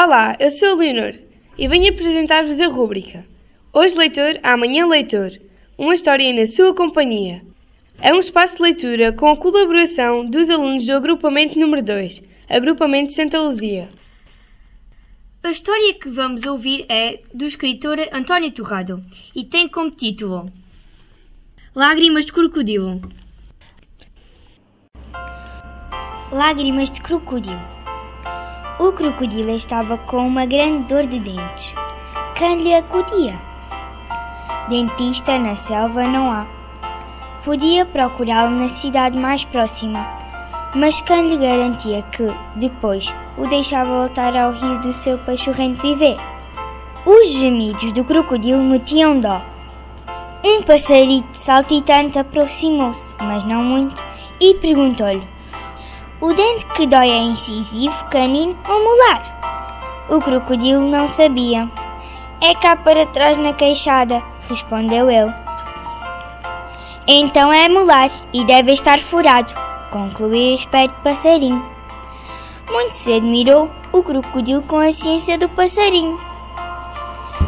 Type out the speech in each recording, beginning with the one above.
Olá, eu sou a Leonor e venho apresentar-vos a rúbrica Hoje Leitor, Amanhã Leitor Uma história na sua companhia. É um espaço de leitura com a colaboração dos alunos do agrupamento número 2, Agrupamento Santa Luzia. A história que vamos ouvir é do escritor António Torrado e tem como título Lágrimas de Crocodilo. Lágrimas de Crocodilo. O crocodilo estava com uma grande dor de dentes. Quem lhe acudia? Dentista na selva não há. Podia procurá-lo na cidade mais próxima, mas quem lhe garantia que, depois, o deixava voltar ao rio do seu pachorrento viver? Os gemidos do crocodilo metiam dó. Um passarito saltitante aproximou-se, mas não muito, e perguntou-lhe o dente que dói é incisivo, canino ou molar? O crocodilo não sabia. É cá para trás na queixada, respondeu ele. Então é molar e deve estar furado, concluiu o esperto passarinho. Muito se admirou o crocodilo com a ciência do passarinho.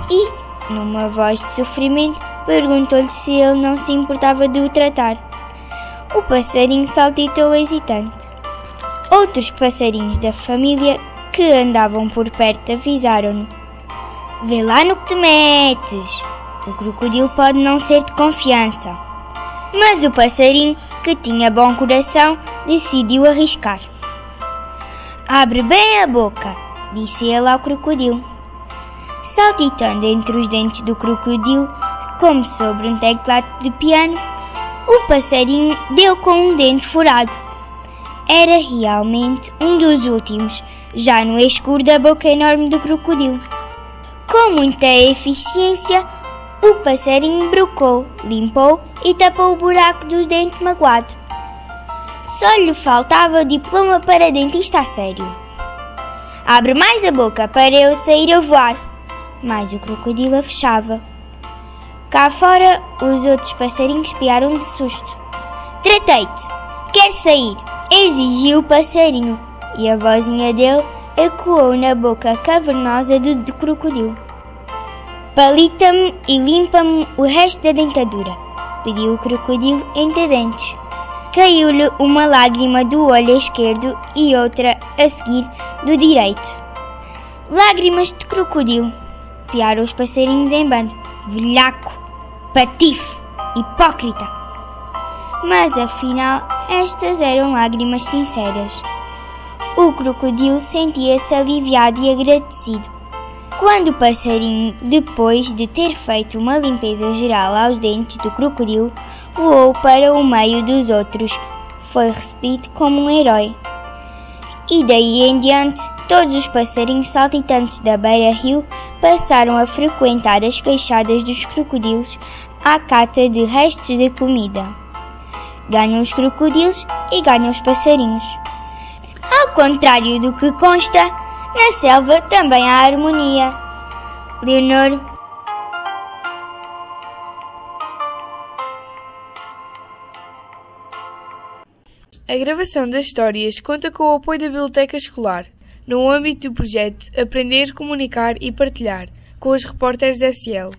E, numa voz de sofrimento, perguntou-lhe se ele não se importava de o tratar. O passarinho saltitou hesitante. Outros passarinhos da família que andavam por perto avisaram-no: Vê lá no que te metes! O crocodilo pode não ser de confiança. Mas o passarinho, que tinha bom coração, decidiu arriscar. Abre bem a boca, disse ele ao crocodilo. Saltitando entre os dentes do crocodilo, como sobre um teclado de piano, o passarinho deu com um dente furado era realmente um dos últimos, já no escuro da boca enorme do crocodilo. Com muita eficiência, o passarinho brocou, limpou e tapou o buraco do dente magoado. Só lhe faltava o diploma para dentista a sério. Abre mais a boca para eu sair a voar. Mas o crocodilo a fechava. Cá fora, os outros passarinhos piaram de susto. Tratei-te. Quer sair? Exigiu o passarinho, e a vozinha dele ecoou na boca cavernosa do, crocodilo. Palita-me e limpa-me o resto da dentadura, pediu o crocodilo entre dentes. Caiu-lhe uma lágrima do olho esquerdo e outra a seguir do direito. Lágrimas de crocodilo, piaram os passarinhos em bando. Velhaco, patife, hipócrita. Mas afinal, estas eram lágrimas sinceras. O crocodilo sentia-se aliviado e agradecido. Quando o passarinho, depois de ter feito uma limpeza geral aos dentes do crocodilo, voou para o meio dos outros, foi recebido como um herói. E daí em diante, todos os passarinhos saltitantes da beira-rio passaram a frequentar as queixadas dos crocodilos à cata de restos de comida ganham os crocodilos e ganham os passarinhos. Ao contrário do que consta, na selva também há harmonia. Leonor A gravação das histórias conta com o apoio da Biblioteca Escolar, no âmbito do projeto Aprender, Comunicar e Partilhar, com os repórteres SL.